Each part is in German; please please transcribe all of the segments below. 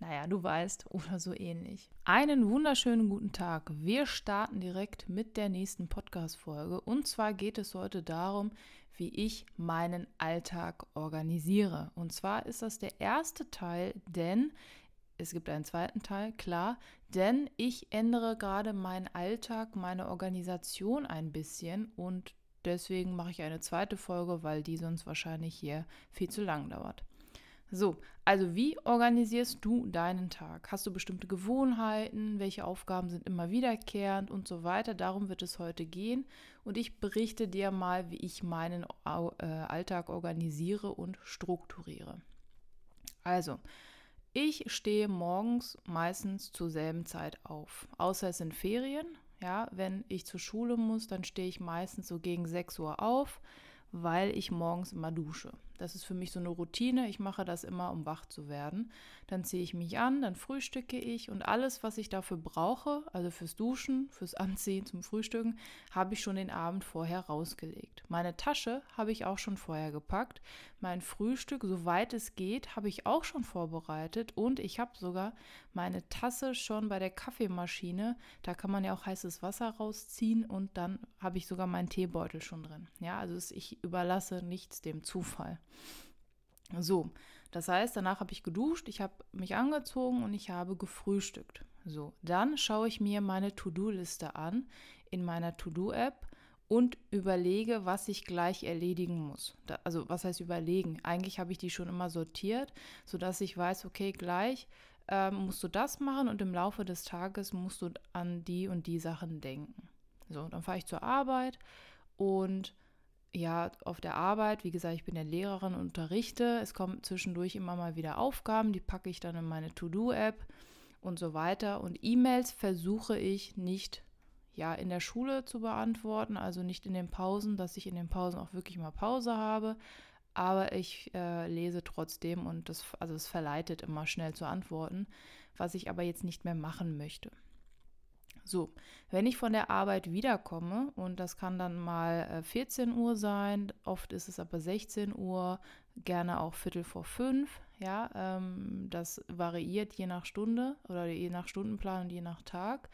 naja, du weißt, oder so ähnlich. Einen wunderschönen guten Tag. Wir starten direkt mit der nächsten Podcast-Folge. Und zwar geht es heute darum, wie ich meinen Alltag organisiere. Und zwar ist das der erste Teil, denn es gibt einen zweiten Teil, klar, denn ich ändere gerade meinen Alltag, meine Organisation ein bisschen und deswegen mache ich eine zweite Folge, weil die sonst wahrscheinlich hier viel zu lang dauert. So, also wie organisierst du deinen Tag? Hast du bestimmte Gewohnheiten? Welche Aufgaben sind immer wiederkehrend und so weiter? Darum wird es heute gehen und ich berichte dir mal, wie ich meinen äh, Alltag organisiere und strukturiere. Also, ich stehe morgens meistens zur selben Zeit auf, außer es sind Ferien. Ja, wenn ich zur Schule muss, dann stehe ich meistens so gegen 6 Uhr auf, weil ich morgens immer dusche. Das ist für mich so eine Routine. Ich mache das immer, um wach zu werden. Dann ziehe ich mich an, dann frühstücke ich und alles, was ich dafür brauche, also fürs Duschen, fürs Anziehen, zum Frühstücken, habe ich schon den Abend vorher rausgelegt. Meine Tasche habe ich auch schon vorher gepackt. Mein Frühstück, soweit es geht, habe ich auch schon vorbereitet und ich habe sogar meine Tasse schon bei der Kaffeemaschine. Da kann man ja auch heißes Wasser rausziehen und dann habe ich sogar meinen Teebeutel schon drin. Ja, also ich überlasse nichts dem Zufall. So, das heißt, danach habe ich geduscht, ich habe mich angezogen und ich habe gefrühstückt. So, dann schaue ich mir meine To-Do-Liste an in meiner To-Do-App und überlege, was ich gleich erledigen muss. Da, also, was heißt überlegen? Eigentlich habe ich die schon immer sortiert, sodass ich weiß, okay, gleich ähm, musst du das machen und im Laufe des Tages musst du an die und die Sachen denken. So, dann fahre ich zur Arbeit und ja, auf der Arbeit, wie gesagt, ich bin ja Lehrerin und unterrichte. Es kommen zwischendurch immer mal wieder Aufgaben, die packe ich dann in meine To-Do-App und so weiter. Und E-Mails versuche ich nicht ja in der Schule zu beantworten, also nicht in den Pausen, dass ich in den Pausen auch wirklich mal Pause habe. Aber ich äh, lese trotzdem und das, also es verleitet immer schnell zu antworten, was ich aber jetzt nicht mehr machen möchte. So, wenn ich von der Arbeit wiederkomme, und das kann dann mal 14 äh, Uhr sein, oft ist es aber 16 Uhr, gerne auch Viertel vor fünf, ja, ähm, das variiert je nach Stunde oder je nach Stundenplan und je nach Tag,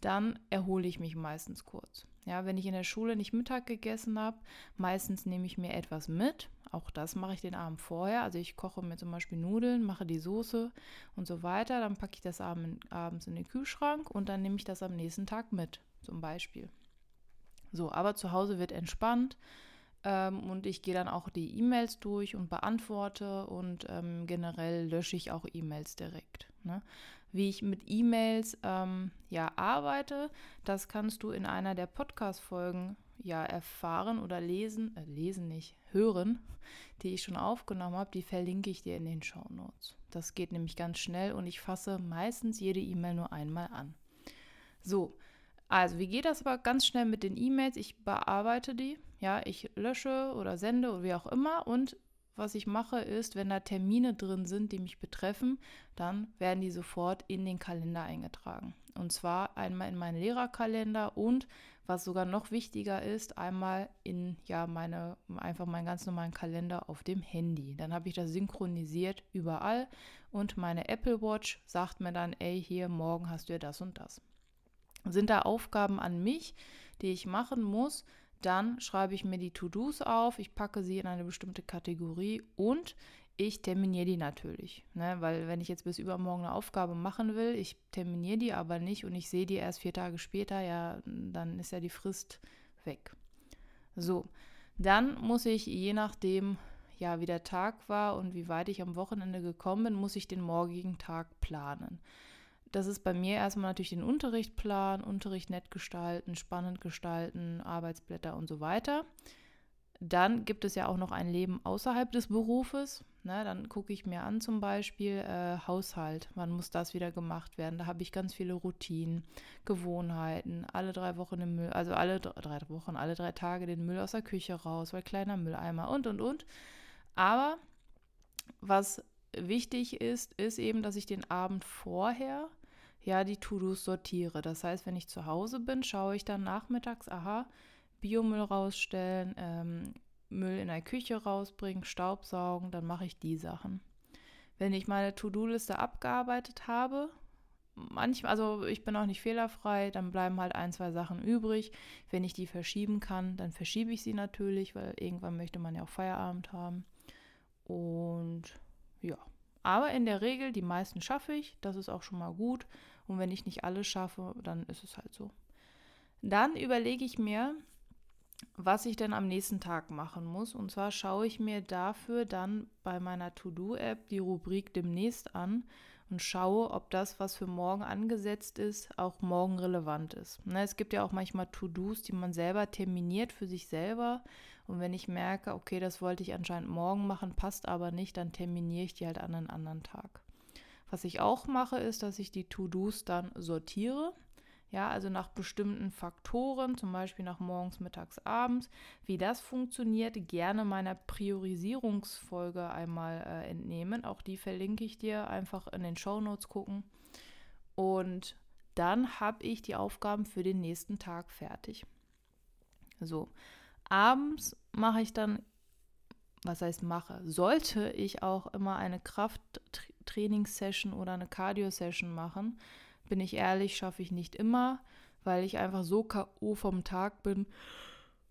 dann erhole ich mich meistens kurz. Ja, wenn ich in der Schule nicht Mittag gegessen habe, meistens nehme ich mir etwas mit. Auch das mache ich den Abend vorher. Also ich koche mir zum Beispiel Nudeln, mache die Soße und so weiter. Dann packe ich das abends in den Kühlschrank und dann nehme ich das am nächsten Tag mit, zum Beispiel. So, aber zu Hause wird entspannt ähm, und ich gehe dann auch die E-Mails durch und beantworte und ähm, generell lösche ich auch E-Mails direkt. Ne? Wie ich mit E-Mails ähm, ja arbeite. Das kannst du in einer der Podcast-Folgen ja erfahren oder lesen, äh, lesen nicht, hören, die ich schon aufgenommen habe. Die verlinke ich dir in den Show Notes. Das geht nämlich ganz schnell und ich fasse meistens jede E-Mail nur einmal an. So, also wie geht das aber ganz schnell mit den E-Mails? Ich bearbeite die, ja, ich lösche oder sende oder wie auch immer und was ich mache, ist, wenn da Termine drin sind, die mich betreffen, dann werden die sofort in den Kalender eingetragen. Und zwar einmal in meinen Lehrerkalender und was sogar noch wichtiger ist, einmal in ja meine einfach meinen ganz normalen Kalender auf dem Handy. Dann habe ich das synchronisiert überall und meine Apple Watch sagt mir dann, ey, hier morgen hast du ja das und das. Sind da Aufgaben an mich, die ich machen muss, dann schreibe ich mir die To-Dos auf, ich packe sie in eine bestimmte Kategorie und ich terminiere die natürlich. Ne? Weil wenn ich jetzt bis übermorgen eine Aufgabe machen will, ich terminiere die aber nicht und ich sehe die erst vier Tage später, ja, dann ist ja die Frist weg. So, dann muss ich je nachdem, ja, wie der Tag war und wie weit ich am Wochenende gekommen bin, muss ich den morgigen Tag planen. Das ist bei mir erstmal natürlich den Unterricht planen, Unterricht nett gestalten, spannend gestalten, Arbeitsblätter und so weiter. Dann gibt es ja auch noch ein Leben außerhalb des Berufes. Ne? Dann gucke ich mir an zum Beispiel äh, Haushalt, wann muss das wieder gemacht werden. Da habe ich ganz viele Routinen, Gewohnheiten, alle drei Wochen den Müll, also alle drei Wochen, alle drei Tage den Müll aus der Küche raus, weil kleiner Mülleimer und und und. Aber was wichtig ist, ist eben, dass ich den Abend vorher ja die To-Dos sortiere. Das heißt, wenn ich zu Hause bin, schaue ich dann nachmittags, aha, Biomüll rausstellen, ähm, Müll in der Küche rausbringen, Staubsaugen, dann mache ich die Sachen. Wenn ich meine To-Do-Liste abgearbeitet habe, manchmal, also ich bin auch nicht fehlerfrei, dann bleiben halt ein, zwei Sachen übrig. Wenn ich die verschieben kann, dann verschiebe ich sie natürlich, weil irgendwann möchte man ja auch Feierabend haben. Und ja, aber in der Regel, die meisten schaffe ich, das ist auch schon mal gut. Und wenn ich nicht alles schaffe, dann ist es halt so. Dann überlege ich mir, was ich denn am nächsten Tag machen muss. Und zwar schaue ich mir dafür dann bei meiner To-Do-App die Rubrik demnächst an und schaue, ob das, was für morgen angesetzt ist, auch morgen relevant ist. Ne, es gibt ja auch manchmal To-Dos, die man selber terminiert für sich selber. Und wenn ich merke, okay, das wollte ich anscheinend morgen machen, passt aber nicht, dann terminiere ich die halt an einen anderen Tag. Was ich auch mache, ist, dass ich die To-Dos dann sortiere. Ja, also nach bestimmten Faktoren, zum Beispiel nach morgens, mittags, abends. Wie das funktioniert, gerne meiner Priorisierungsfolge einmal äh, entnehmen. Auch die verlinke ich dir, einfach in den Show Notes gucken. Und dann habe ich die Aufgaben für den nächsten Tag fertig. So, abends mache ich dann, was heißt mache, sollte ich auch immer eine Krafttrainingssession oder eine Cardio-Session machen bin ich ehrlich, schaffe ich nicht immer, weil ich einfach so K.O. vom Tag bin.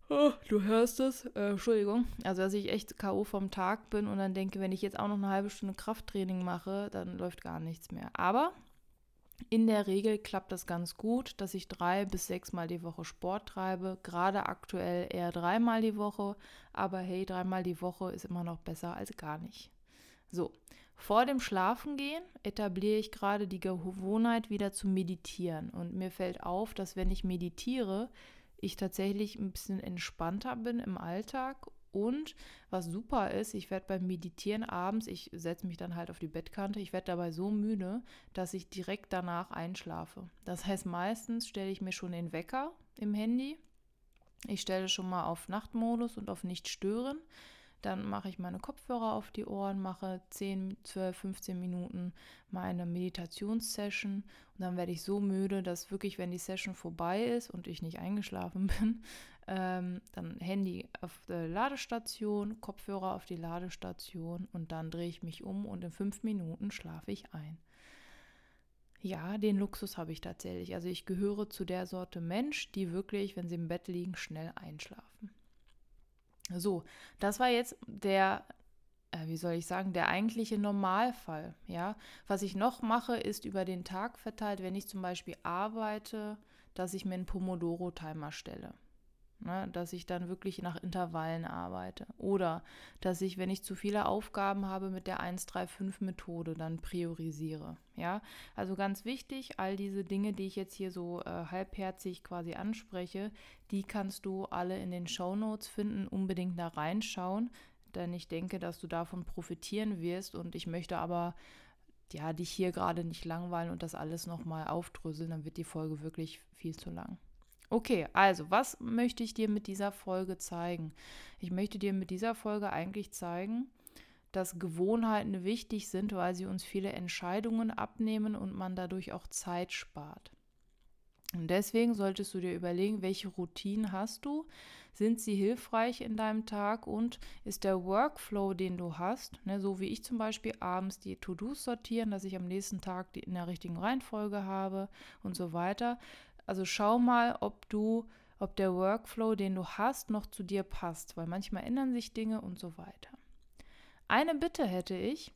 Oh, du hörst es, äh, Entschuldigung. Also, dass ich echt K.O. vom Tag bin und dann denke, wenn ich jetzt auch noch eine halbe Stunde Krafttraining mache, dann läuft gar nichts mehr. Aber in der Regel klappt das ganz gut, dass ich drei bis sechs Mal die Woche Sport treibe. Gerade aktuell eher dreimal die Woche. Aber hey, dreimal die Woche ist immer noch besser als gar nicht. So, vor dem Schlafengehen etabliere ich gerade die Gewohnheit, wieder zu meditieren. Und mir fällt auf, dass wenn ich meditiere, ich tatsächlich ein bisschen entspannter bin im Alltag. Und was super ist, ich werde beim Meditieren abends, ich setze mich dann halt auf die Bettkante, ich werde dabei so müde, dass ich direkt danach einschlafe. Das heißt, meistens stelle ich mir schon den Wecker im Handy. Ich stelle schon mal auf Nachtmodus und auf Nicht stören dann mache ich meine Kopfhörer auf die Ohren, mache 10, 12, 15 Minuten meine Meditationssession und dann werde ich so müde, dass wirklich, wenn die Session vorbei ist und ich nicht eingeschlafen bin, ähm, dann Handy auf der Ladestation, Kopfhörer auf die Ladestation und dann drehe ich mich um und in fünf Minuten schlafe ich ein. Ja, den Luxus habe ich tatsächlich. Also ich gehöre zu der Sorte Mensch, die wirklich, wenn sie im Bett liegen, schnell einschlafen. So, das war jetzt der, äh, wie soll ich sagen, der eigentliche Normalfall. Ja, was ich noch mache, ist über den Tag verteilt, wenn ich zum Beispiel arbeite, dass ich mir einen Pomodoro-Timer stelle. Ne, dass ich dann wirklich nach Intervallen arbeite. Oder dass ich, wenn ich zu viele Aufgaben habe, mit der 135-Methode dann priorisiere. Ja, also ganz wichtig, all diese Dinge, die ich jetzt hier so äh, halbherzig quasi anspreche, die kannst du alle in den Show Notes finden. Unbedingt da reinschauen, denn ich denke, dass du davon profitieren wirst. Und ich möchte aber ja, dich hier gerade nicht langweilen und das alles nochmal aufdröseln, dann wird die Folge wirklich viel zu lang. Okay, also was möchte ich dir mit dieser Folge zeigen? Ich möchte dir mit dieser Folge eigentlich zeigen, dass Gewohnheiten wichtig sind, weil sie uns viele Entscheidungen abnehmen und man dadurch auch Zeit spart. Und deswegen solltest du dir überlegen, welche Routinen hast du? Sind sie hilfreich in deinem Tag und ist der Workflow, den du hast, ne, so wie ich zum Beispiel abends die To-Dos sortieren, dass ich am nächsten Tag die in der richtigen Reihenfolge habe und so weiter, also schau mal, ob du, ob der Workflow, den du hast, noch zu dir passt, weil manchmal ändern sich Dinge und so weiter. Eine Bitte hätte ich,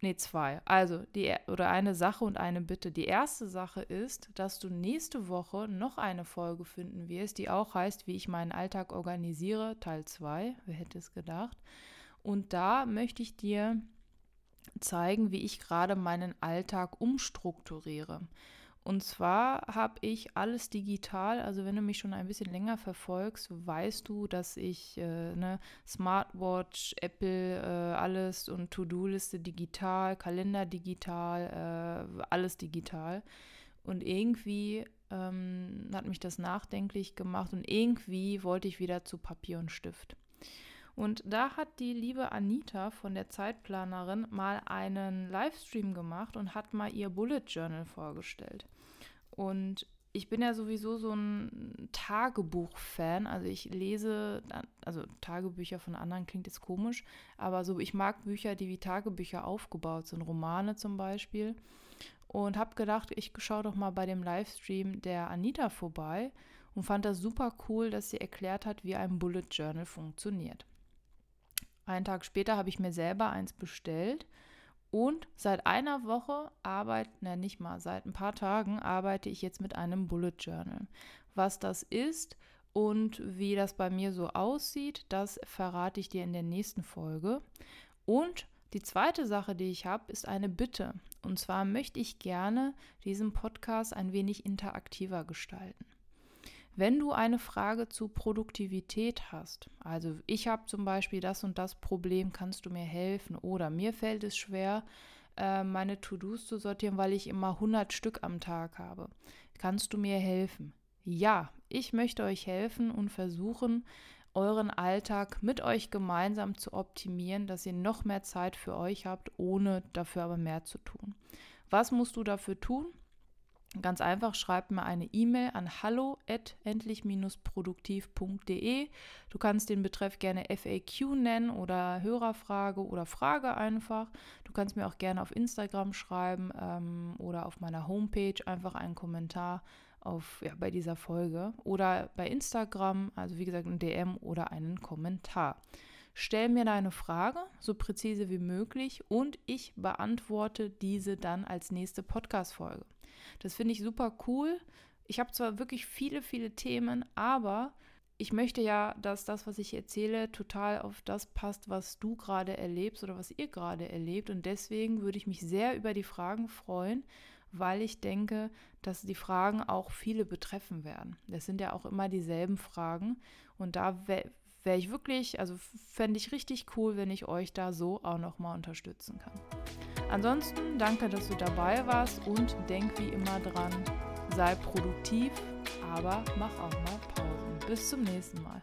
nee, zwei. Also die oder eine Sache und eine Bitte. Die erste Sache ist, dass du nächste Woche noch eine Folge finden wirst, die auch heißt, wie ich meinen Alltag organisiere, Teil 2. Wer hätte es gedacht? Und da möchte ich dir zeigen, wie ich gerade meinen Alltag umstrukturiere. Und zwar habe ich alles digital. Also wenn du mich schon ein bisschen länger verfolgst, weißt du, dass ich äh, ne, Smartwatch, Apple, äh, alles und To-Do-Liste digital, Kalender digital, äh, alles digital. Und irgendwie ähm, hat mich das nachdenklich gemacht und irgendwie wollte ich wieder zu Papier und Stift. Und da hat die liebe Anita von der Zeitplanerin mal einen Livestream gemacht und hat mal ihr Bullet Journal vorgestellt. Und ich bin ja sowieso so ein Tagebuch-Fan. Also ich lese, also Tagebücher von anderen klingt jetzt komisch, aber so ich mag Bücher, die wie Tagebücher aufgebaut sind, Romane zum Beispiel. Und habe gedacht, ich schaue doch mal bei dem Livestream der Anita vorbei und fand das super cool, dass sie erklärt hat, wie ein Bullet Journal funktioniert. Einen Tag später habe ich mir selber eins bestellt und seit einer Woche arbeite, ne, nicht mal, seit ein paar Tagen arbeite ich jetzt mit einem Bullet Journal. Was das ist und wie das bei mir so aussieht, das verrate ich dir in der nächsten Folge. Und die zweite Sache, die ich habe, ist eine Bitte. Und zwar möchte ich gerne diesen Podcast ein wenig interaktiver gestalten. Wenn du eine Frage zu Produktivität hast, also ich habe zum Beispiel das und das Problem, kannst du mir helfen? Oder mir fällt es schwer, äh, meine To-Dos zu sortieren, weil ich immer 100 Stück am Tag habe. Kannst du mir helfen? Ja, ich möchte euch helfen und versuchen, euren Alltag mit euch gemeinsam zu optimieren, dass ihr noch mehr Zeit für euch habt, ohne dafür aber mehr zu tun. Was musst du dafür tun? Ganz einfach, schreib mir eine E-Mail an hallo@endlich-produktiv.de. Du kannst den Betreff gerne FAQ nennen oder Hörerfrage oder Frage einfach. Du kannst mir auch gerne auf Instagram schreiben ähm, oder auf meiner Homepage einfach einen Kommentar auf, ja, bei dieser Folge oder bei Instagram, also wie gesagt ein DM oder einen Kommentar. Stell mir deine Frage so präzise wie möglich und ich beantworte diese dann als nächste Podcast-Folge. Das finde ich super cool. Ich habe zwar wirklich viele, viele Themen, aber ich möchte ja, dass das, was ich erzähle, total auf das passt, was du gerade erlebst oder was ihr gerade erlebt. Und deswegen würde ich mich sehr über die Fragen freuen, weil ich denke, dass die Fragen auch viele betreffen werden. Das sind ja auch immer dieselben Fragen. Und da wäre wär ich wirklich, also fände ich richtig cool, wenn ich euch da so auch nochmal unterstützen kann. Ansonsten danke, dass du dabei warst und denk wie immer dran, sei produktiv, aber mach auch mal Pausen. Bis zum nächsten Mal.